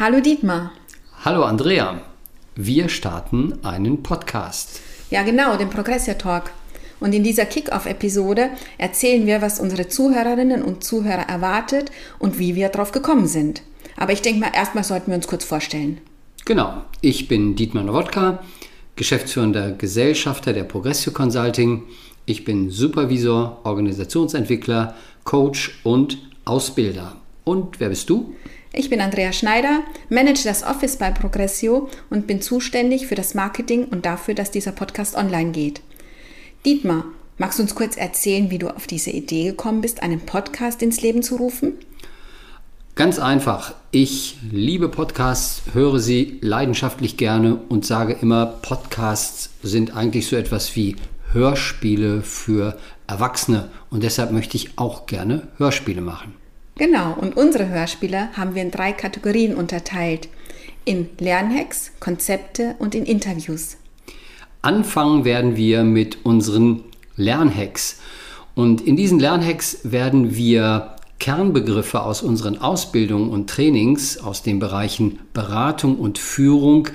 Hallo Dietmar. Hallo Andrea. Wir starten einen Podcast. Ja, genau, den Progressio Talk. Und in dieser Kick-Off-Episode erzählen wir, was unsere Zuhörerinnen und Zuhörer erwartet und wie wir darauf gekommen sind. Aber ich denke mal, erstmal sollten wir uns kurz vorstellen. Genau, ich bin Dietmar Nowodka, geschäftsführender Gesellschafter der Progressio Consulting. Ich bin Supervisor, Organisationsentwickler, Coach und Ausbilder. Und wer bist du? Ich bin Andrea Schneider, manage das Office bei Progressio und bin zuständig für das Marketing und dafür, dass dieser Podcast online geht. Dietmar, magst du uns kurz erzählen, wie du auf diese Idee gekommen bist, einen Podcast ins Leben zu rufen? Ganz einfach. Ich liebe Podcasts, höre sie leidenschaftlich gerne und sage immer, Podcasts sind eigentlich so etwas wie Hörspiele für Erwachsene und deshalb möchte ich auch gerne Hörspiele machen. Genau, und unsere Hörspiele haben wir in drei Kategorien unterteilt. In Lernhacks, Konzepte und in Interviews. Anfangen werden wir mit unseren Lernhacks. Und in diesen Lernhacks werden wir Kernbegriffe aus unseren Ausbildungen und Trainings aus den Bereichen Beratung und Führung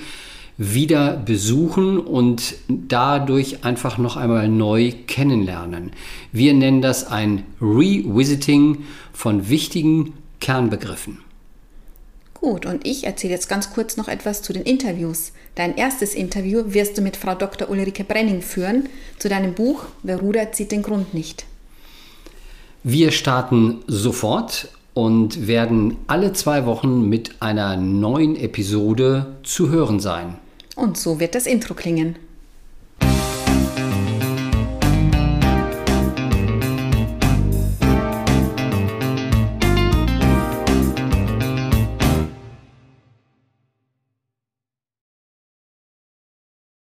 wieder besuchen und dadurch einfach noch einmal neu kennenlernen. Wir nennen das ein Revisiting von wichtigen Kernbegriffen. Gut, und ich erzähle jetzt ganz kurz noch etwas zu den Interviews. Dein erstes Interview wirst du mit Frau Dr. Ulrike Brenning führen zu deinem Buch Wer rudert, zieht den Grund nicht. Wir starten sofort und werden alle zwei Wochen mit einer neuen Episode zu hören sein. Und so wird das Intro klingen.